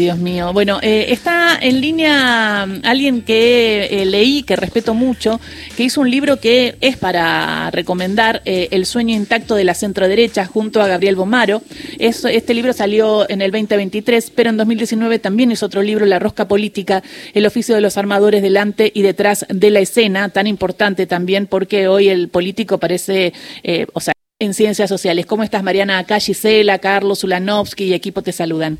Dios mío. Bueno, eh, está en línea alguien que eh, leí, que respeto mucho, que hizo un libro que es para recomendar, eh, El sueño intacto de la centroderecha, junto a Gabriel Bomaro. este libro salió en el 2023, pero en 2019 también es otro libro, La rosca política, el oficio de los armadores delante y detrás de la escena, tan importante también porque hoy el político parece, o sea, en ciencias sociales. ¿Cómo estás, Mariana? Acá Gisela, Carlos Ulanovsky y equipo te saludan.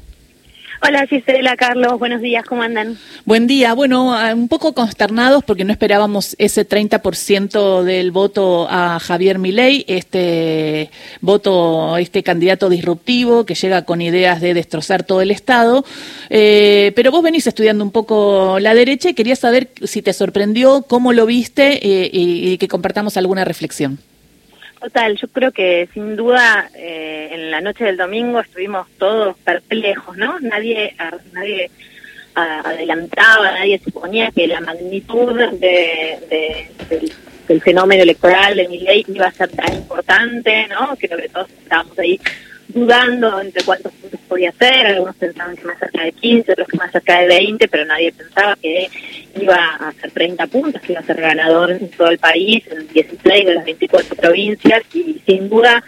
Hola Gisela, Carlos, buenos días, ¿cómo andan? Buen día, bueno, ah, un poco consternados porque no esperábamos ese 30% del voto a Javier Milei, este voto, este candidato disruptivo que llega con ideas de destrozar todo el Estado, eh, pero vos venís estudiando un poco la derecha y quería saber si te sorprendió, cómo lo viste eh, y que compartamos alguna reflexión. Total, yo creo que sin duda eh, en la noche del domingo estuvimos todos perplejos, ¿no? Nadie, nadie adelantaba, nadie suponía que la magnitud de, del, fenómeno electoral de mi ley iba a ser tan importante, ¿no? Creo que todos estábamos ahí dudando entre cuántos puntos podía ser, algunos pensaban que más cerca de 15, otros que más cerca de 20, pero nadie pensaba que iba a hacer 30 puntos, que iba a ser ganador en todo el país, en 16 de las 24 provincias, y sin duda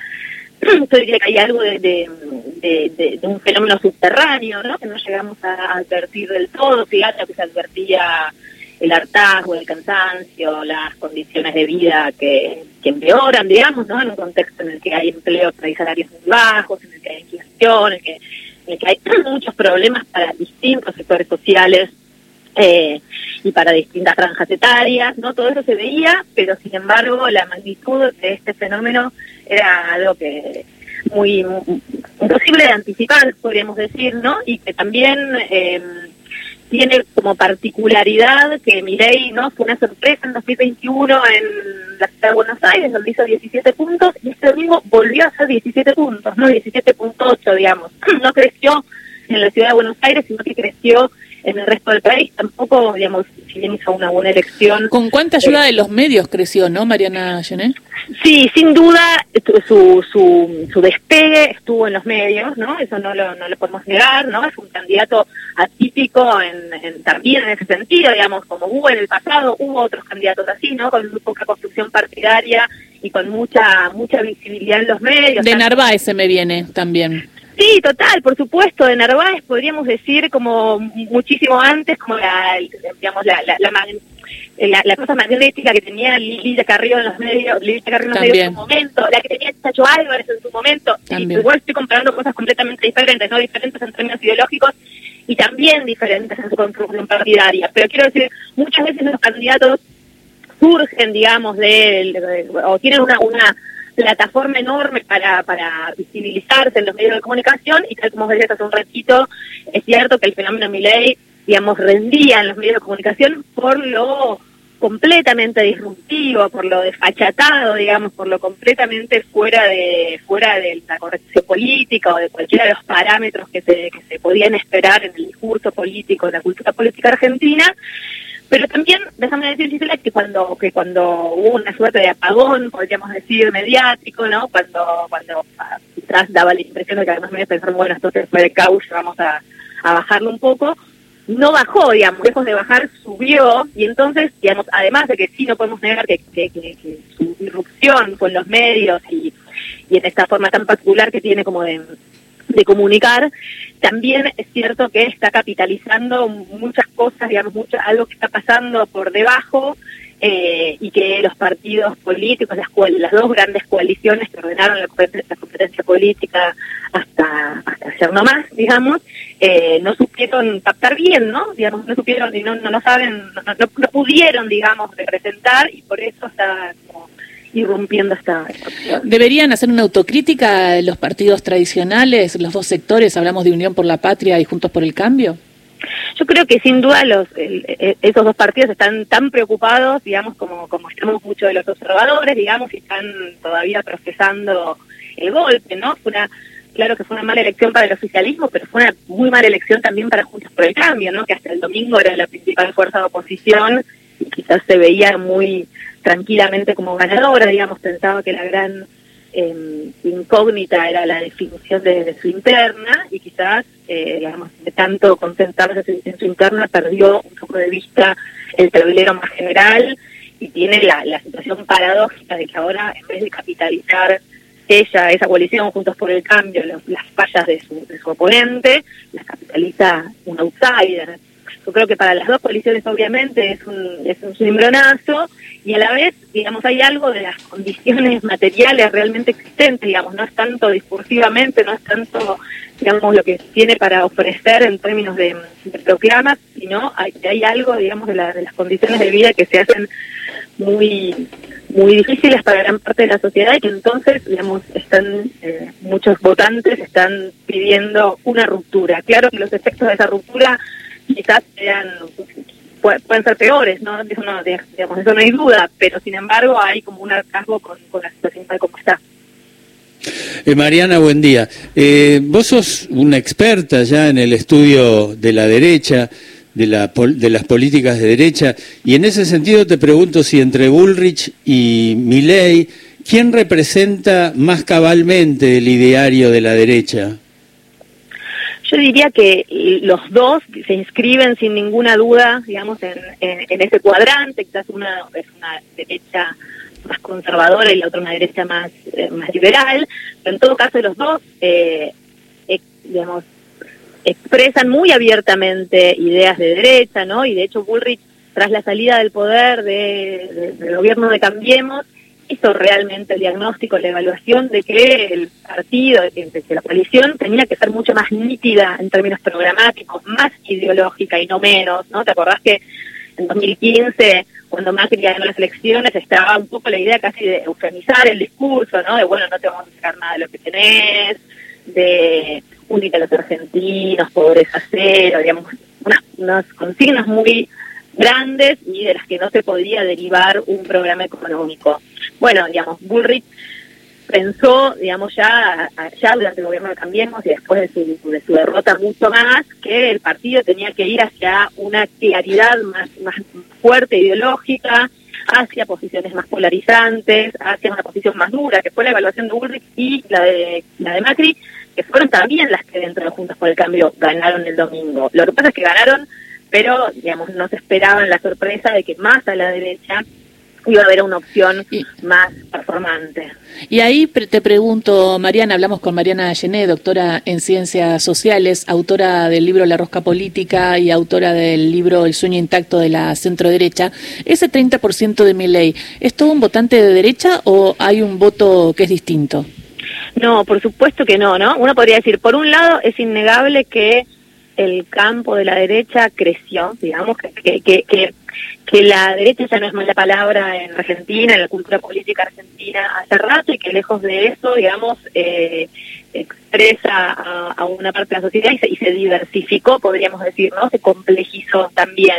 yo diría que hay algo de, de, un fenómeno subterráneo, ¿no? que no llegamos a advertir del todo, fíjate que se advertía el hartazgo, el cansancio, las condiciones de vida que, que empeoran, digamos, ¿no? En un contexto en el que hay empleo hay salarios muy bajos, en el que hay inflación, en el que, hay muchos problemas para distintos sectores sociales eh, y para distintas franjas etarias, ¿no? Todo eso se veía, pero sin embargo la magnitud de este fenómeno era algo que muy, imposible de anticipar, podríamos decir, ¿no? Y que también... Eh, tiene como particularidad que Mirei no fue una sorpresa en 2021 en la ciudad de Buenos Aires, donde hizo 17 puntos, y este domingo volvió a hacer 17 puntos, no 17.8, digamos. No creció en la ciudad de Buenos Aires, sino que creció en el resto del país. Tampoco, digamos, si bien hizo una buena elección. ¿Con cuánta ayuda eh, de los medios creció, no, Mariana Gené? Sí, sin duda, su, su, su despegue estuvo en los medios, ¿no? Eso no lo, no lo podemos negar, ¿no? Es un candidato atípico en, también en ese sentido, digamos, como hubo en el pasado, hubo otros candidatos así, ¿no? Con muy poca construcción partidaria y con mucha mucha visibilidad en los medios. De Narváez se me viene también. Sí, total, por supuesto, de Narváez podríamos decir como muchísimo antes, como la, digamos, la, la, la, la, cosa magnética que tenía Lidia Carrillo en los medios, Lidia Carrillo en los medios en su momento, la que tenía Chacho Álvarez en su momento, igual estoy comparando cosas completamente diferentes, no diferentes en términos ideológicos y también diferentes en su construcción partidaria, pero quiero decir, muchas veces los candidatos surgen, digamos, de, o tienen una, una plataforma enorme para, para visibilizarse en los medios de comunicación y tal como decías hace un ratito, es cierto que el fenómeno Miley, digamos, rendía en los medios de comunicación por lo completamente disruptivo, por lo desfachatado, digamos, por lo completamente fuera de fuera de la corrección política o de cualquiera de los parámetros que se, que se podían esperar en el discurso político, en la cultura política argentina, pero también, déjame decir, Gisela, que cuando, que cuando hubo una suerte de apagón, podríamos decir, mediático, ¿no? Cuando, cuando quizás daba la impresión de que además me pensaron, bueno, entonces fue de caucho, vamos a, bajarlo un poco, no bajó, digamos, lejos de bajar, subió, y entonces, digamos, además de que sí no podemos negar que, que, que, su irrupción con los medios y, y en esta forma tan particular que tiene como de de comunicar, también es cierto que está capitalizando muchas cosas, digamos, mucho, algo que está pasando por debajo eh, y que los partidos políticos, las, las dos grandes coaliciones que ordenaron la competencia, política hasta, hasta ayer nomás, digamos, eh, no supieron captar bien, ¿no? Digamos, no supieron y no, no, saben, no, no, pudieron, digamos, representar y por eso está irrumpiendo esta, ¿Deberían hacer una autocrítica los partidos tradicionales, los dos sectores, hablamos de Unión por la Patria y Juntos por el Cambio? Yo creo que sin duda los esos dos partidos están tan preocupados, digamos, como, como estamos muchos de los observadores, digamos, y están todavía procesando el golpe, ¿no? Fue una, claro que fue una mala elección para el oficialismo, pero fue una muy mala elección también para Juntos por el Cambio, ¿no? Que hasta el domingo era la principal fuerza de oposición y quizás se veía muy tranquilamente como ganadora, digamos, pensaba que la gran eh, incógnita era la definición de, su interna y quizás, eh, digamos, de tanto concentrarse en su interna perdió un poco de vista el tablero más general y tiene la, la situación paradójica de que ahora en vez de capitalizar ella, esa coalición, Juntos por el Cambio, las fallas de su, de su oponente, las capitaliza un outsider. Yo creo que para las dos coaliciones obviamente es un, es un cimbronazo y a la vez, digamos, hay algo de las condiciones materiales realmente existentes, digamos, no es tanto discursivamente, no es tanto, digamos, lo que tiene para ofrecer en términos de, proclamas, sino hay, hay algo, digamos, de, de las condiciones de vida que se hacen muy muy difíciles para gran parte de la sociedad y que entonces, digamos, están eh, muchos votantes están pidiendo una ruptura. Claro que los efectos de esa ruptura quizás sean pueden ser peores, ¿no? Eso no, digamos, eso no hay duda, pero sin embargo hay como un hartazgo con, la situación tal como está. Eh, Mariana, buen día. Eh, vos sos una experta ya en el estudio de la derecha, de, la, de las políticas de derecha, y en ese sentido te pregunto si entre Bullrich y Milley, ¿quién representa más cabalmente el ideario de la derecha? Yo diría que los dos se inscriben sin ninguna duda, digamos, en, en, ese cuadrante, quizás una es una derecha más conservadora y la otra una derecha más, eh, más liberal, pero en todo caso los dos, eh, digamos, expresan muy abiertamente ideas de derecha, ¿no? Y de hecho Bullrich, tras la salida del poder de, del gobierno de Cambiemos, hizo realmente el diagnóstico, la evaluación de que el partido, de que, la coalición tenía que ser mucho más nítida en términos programáticos, más ideológica y no menos, ¿no? ¿Te acordás que en 2015, cuando Macri ganó las elecciones, estaba un poco la idea casi de eufemizar el discurso, ¿no? De, bueno, no te vamos a sacar nada de lo que tenés, de unir a los argentinos, pobreza cero, digamos, unas, unas consignas muy grandes y de las que no se podía derivar un programa económico. Bueno, digamos, Bullrich pensó, digamos, ya, ya durante el gobierno de Cambiemos y después de su, de su derrota mucho más, que el partido tenía que ir hacia una claridad más, más fuerte ideológica, hacia posiciones más polarizantes, hacia una posición más dura, que fue la evaluación de Bullrich y la de, la de Macri, que fueron también las que dentro de Juntos por el Cambio ganaron el domingo. Lo que pasa es que ganaron pero digamos no se esperaban la sorpresa de que más a la derecha iba a haber una opción más performante. Y ahí te pregunto, Mariana, hablamos con Mariana Gené, doctora en Ciencias Sociales, autora del libro La Rosca Política y autora del libro El sueño intacto de la centro-derecha. ¿Ese 30% de mi ley es todo un votante de derecha o hay un voto que es distinto? No, por supuesto que no, ¿no? Uno podría decir, por un lado, es innegable que el campo de la derecha creció, digamos, que, que, que, que la derecha ya no es mala palabra en Argentina, en la cultura política argentina hace rato y que lejos de eso, digamos, eh, expresa a, una parte de la sociedad y se, y se, diversificó, podríamos decir, ¿no? Se complejizó también.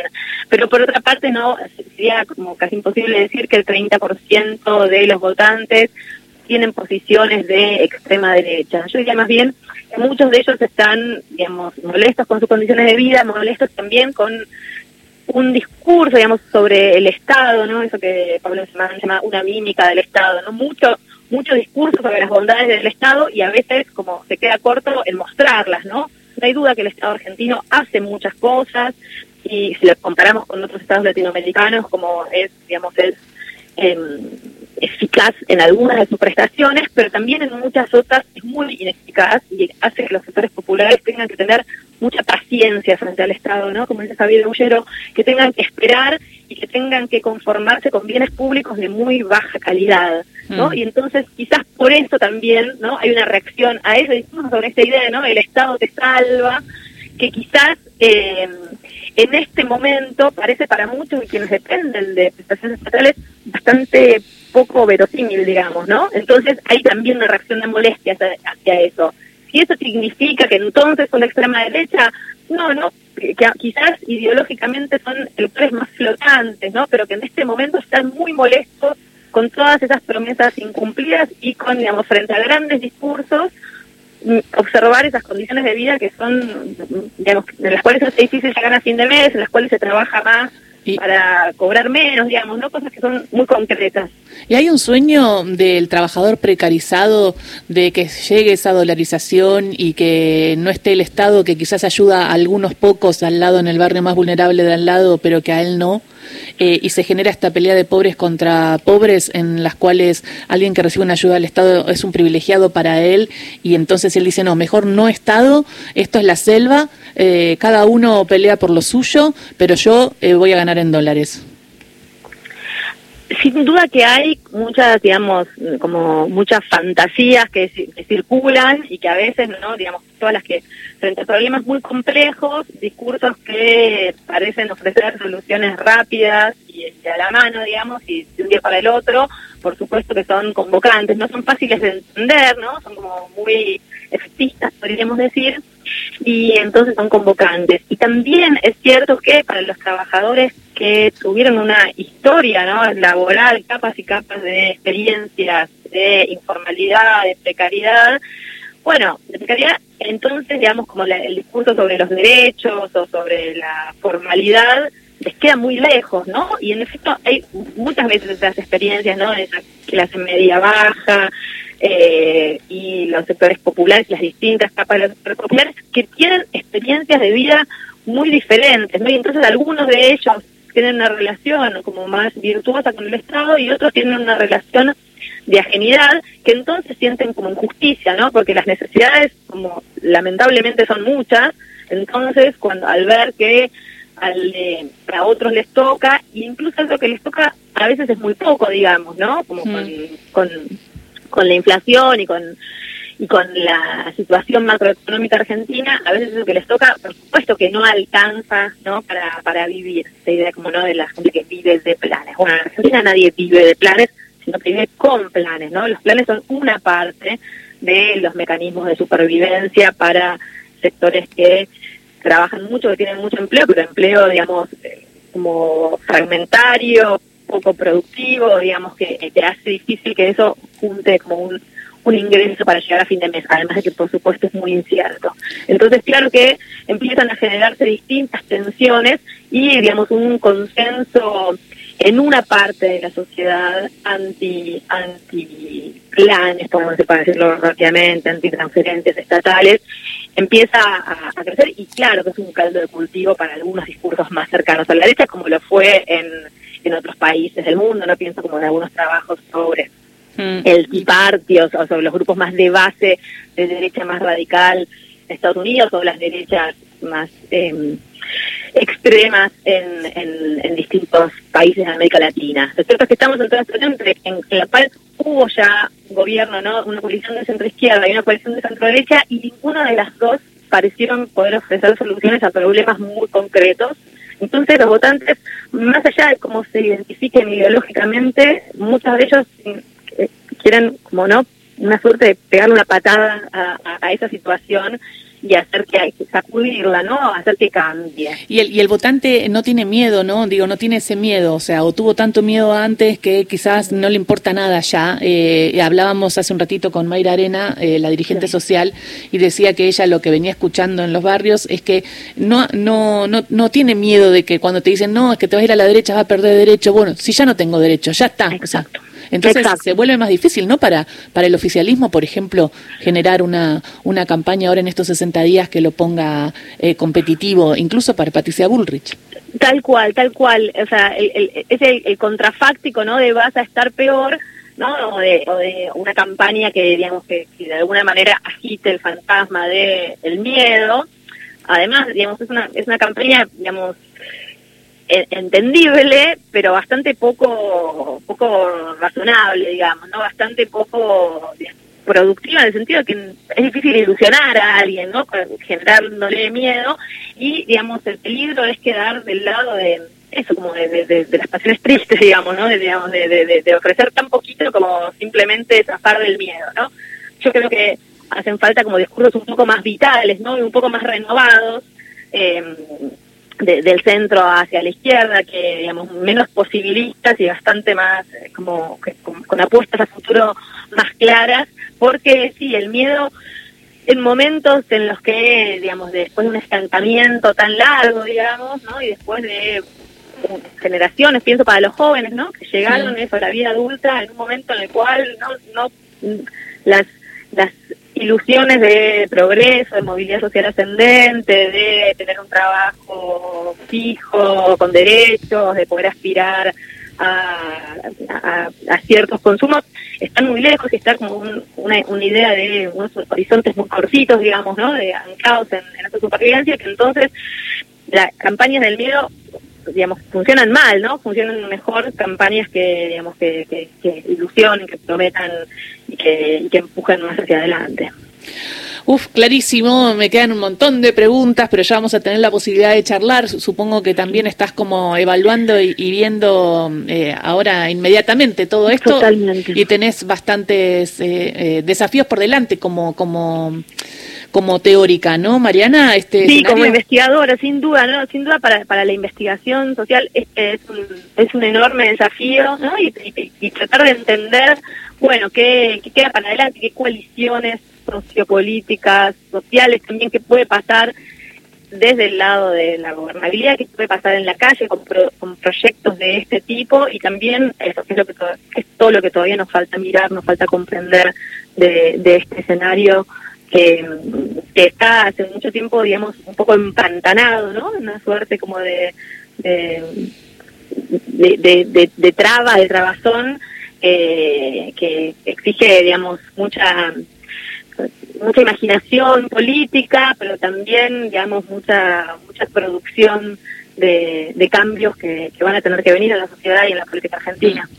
Pero por otra parte, no sería como casi imposible decir que el 30% de los votantes tienen posiciones de extrema derecha. Yo diría más bien que muchos de ellos están, digamos, molestos con sus condiciones de vida, molestos también con un discurso, digamos, sobre el Estado, ¿no? Eso que Pablo Semán llama una mímica del Estado, ¿no? Mucho, mucho discurso sobre las bondades del Estado y a veces como se queda corto en mostrarlas, ¿no? No hay duda que el Estado argentino hace muchas cosas y si lo comparamos con otros estados latinoamericanos, como es, digamos, es eh, eficaz en algunas de sus prestaciones, pero también en muchas otras es muy ineficaz y hace que los sectores populares tengan que tener mucha paciencia frente al Estado, ¿no? Como dice Javier Bullero, que tengan que esperar y que tengan que conformarse con bienes públicos de muy baja calidad, ¿no? Mm. Y entonces quizás por eso también, ¿no? Hay una reacción a eso, discurso sobre esta idea, ¿no? El Estado te salva, que quizás eh, en este momento parece para muchos de quienes dependen de prestaciones estatales bastante poco verosímil, digamos, ¿no? Entonces hay también una reacción de molestia hacia, eso. Si eso significa que entonces con la extrema derecha, no, no, que, quizás ideológicamente son electores más flotantes, ¿no? Pero que en este momento están muy molestos con todas esas promesas incumplidas y con, digamos, frente a grandes discursos, mm, observar esas condiciones de vida que son, digamos, en las cuales es difícil llegar a fin de mes, en las cuales se trabaja más para cobrar menos, digamos, ¿no? Cosas que son muy concretas. ¿Y hay un sueño del trabajador precarizado de que llegue esa dolarización y que no esté el Estado que quizás ayuda a algunos pocos al lado en el barrio más vulnerable de al lado, pero que a él no? Eh, y se genera esta pelea de pobres contra pobres en las cuales alguien que recibe una ayuda del Estado es un privilegiado para él y entonces él dice, no, mejor no Estado, esto es la selva, eh, cada uno pelea por lo suyo, pero yo eh, voy a ganar en dólares sin duda que hay muchas, digamos, como muchas fantasías que, circulan y que a veces, ¿no? Digamos, todas las que, frente a problemas muy complejos, discursos que parecen ofrecer soluciones rápidas y, a la mano, digamos, y de un día para el otro, por supuesto que son convocantes, no son fáciles de entender, ¿no? Son como muy efectistas, podríamos decir, y entonces son convocantes. Y también es cierto que para los trabajadores que tuvieron una historia ¿no? laboral, capas y capas de experiencias, de informalidad, de precariedad, bueno, de precariedad, entonces, digamos, como el discurso sobre los derechos o sobre la formalidad les queda muy lejos, ¿no? Y en efecto hay muchas veces esas experiencias, ¿no? De esa clase media baja, eh, y los sectores populares, las distintas capas de los sectores populares, que tienen experiencias de vida muy diferentes, ¿no? Y entonces algunos de ellos tienen una relación como más virtuosa con el Estado y otros tienen una relación de ajenidad que entonces sienten como injusticia, ¿no? Porque las necesidades, como lamentablemente son muchas, entonces cuando al ver que al, eh, a otros les toca, incluso lo que les toca a veces es muy poco, digamos, ¿no? Como con con la inflación y con y con la situación macroeconómica argentina, a veces lo que les toca, por supuesto que no alcanza ¿no? Para, para vivir. Esta idea como no de la gente que vive de planes. Bueno, en Argentina nadie vive de planes, sino que vive con planes. ¿no? Los planes son una parte de los mecanismos de supervivencia para sectores que trabajan mucho, que tienen mucho empleo, pero empleo, digamos, eh, como fragmentario, poco productivo, digamos, que te hace difícil que eso junte como un, ingreso para llegar a fin de mes, además de que por supuesto es muy incierto. Entonces, claro que empiezan a generarse distintas tensiones y, digamos, un consenso en una parte de la sociedad anti anti planes, como se puede decirlo rápidamente, anti transferentes estatales, empieza a, a, crecer y claro que es un caldo de cultivo para algunos discursos más cercanos a la derecha, como lo fue en en otros países del mundo, no pienso como en algunos trabajos sobre mm. el Tea Party o, sobre los grupos más de base de derecha más radical de Estados Unidos o las derechas más em, extremas en, en, distintos países de América Latina. Lo cierto es que estamos en toda situación en, en la cual hubo ya gobierno, ¿no? una coalición de centro izquierda y una coalición de centro derecha y ninguna de las dos parecieron poder ofrecer soluciones a problemas muy concretos entonces los votantes, más allá de cómo se identifiquen ideológicamente, muchos de ellos eh, quieren, como no, una suerte de pegarle una patada a esa situación y hacer que hay que sacudirla, ¿no? Hacer que cambie. Y el, y el votante no tiene miedo, ¿no? Digo, no tiene ese miedo, o sea, o tuvo tanto miedo antes que quizás no le importa nada ya. Eh, hablábamos hace un ratito con Mayra Arena, eh, la dirigente social, y decía que ella lo que venía escuchando en los barrios es que no, no, no, no tiene miedo de que cuando te dicen, no, es que te vas a ir a la derecha, vas a perder derecho. Bueno, si ya no tengo derecho, ya está. Exacto. Entonces se vuelve más difícil, ¿no? Para, para el oficialismo, por ejemplo, generar una, una campaña ahora en estos 60 días que lo ponga eh, competitivo, incluso para Patricia Bullrich. Tal cual, tal cual. O sea, el, es el, contrafáctico, ¿no? De vas a estar peor. ¿no? O de, o de una campaña que, digamos, que, de alguna manera agite el fantasma de el miedo. Además, digamos, es una, es una campaña, digamos, entendible, pero bastante poco poco razonable, digamos, no bastante poco productiva en el sentido de que es difícil ilusionar a alguien, ¿no? generándole miedo y, digamos, el peligro es quedar del lado de eso, como de, las pasiones tristes, digamos, ¿no? De, digamos, de, de, ofrecer tan poquito como simplemente zafar del miedo, ¿no? Yo creo que hacen falta como discursos un poco más vitales, ¿no? Y un poco más renovados. Eh, del centro hacia la izquierda, que digamos menos posibilistas y bastante más eh, como con, apuestas a futuro más claras, porque sí, el miedo en momentos en los que, digamos, después de un estancamiento tan largo, digamos, ¿no? Y después de generaciones, pienso para los jóvenes, ¿no? Que llegaron eso, a la vida adulta en un momento en el cual no, no las, las ilusiones de progreso, de movilidad social ascendente, de tener un trabajo fijo, con derechos, de poder aspirar a, ciertos consumos, están muy lejos y está como una, una, idea de unos horizontes muy cortitos, digamos, ¿no? De anclados en, en esta supervivencia, que entonces las campañas del miedo digamos, funcionan mal, ¿no? Funcionan mejor campañas que, digamos, que, que, que ilusionen, que prometan y que, y que empujen más hacia adelante. Uf, clarísimo, me quedan un montón de preguntas, pero ya vamos a tener la posibilidad de charlar. Supongo que también estás como evaluando y, viendo eh, ahora inmediatamente todo esto. Totalmente. Y tenés bastantes eh, eh, desafíos por delante como, como como teórica, ¿no, Mariana? Este sí, como investigadora, sin duda, ¿no? Sin duda para, para la investigación social es, es, un, es un enorme desafío, ¿no? Y, tratar de entender, bueno, qué, qué queda para adelante, qué coaliciones sociopolíticas, sociales también, qué puede pasar desde el lado de la gobernabilidad, qué puede pasar en la calle con, con proyectos de este tipo y también eso es, lo que es todo lo que todavía nos falta mirar, nos falta comprender de, de este escenario que, está hace mucho tiempo, digamos, un poco empantanado, ¿no? Una suerte como de, de, de, de, traba, de trabazón, eh, que exige, digamos, mucha mucha imaginación política, pero también, digamos, mucha mucha producción de, de cambios que, que, van a tener que venir a la sociedad y en la política argentina.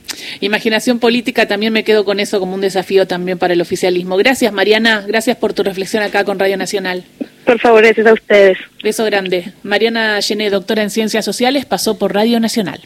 Imaginación política, también me quedo con eso como un desafío también para el oficialismo. Gracias, Mariana. Gracias por tu reflexión acá con Radio Nacional. Por favor, gracias a ustedes. Beso grande. Mariana Llené, doctora en Ciencias Sociales, pasó por Radio Nacional.